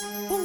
Oh,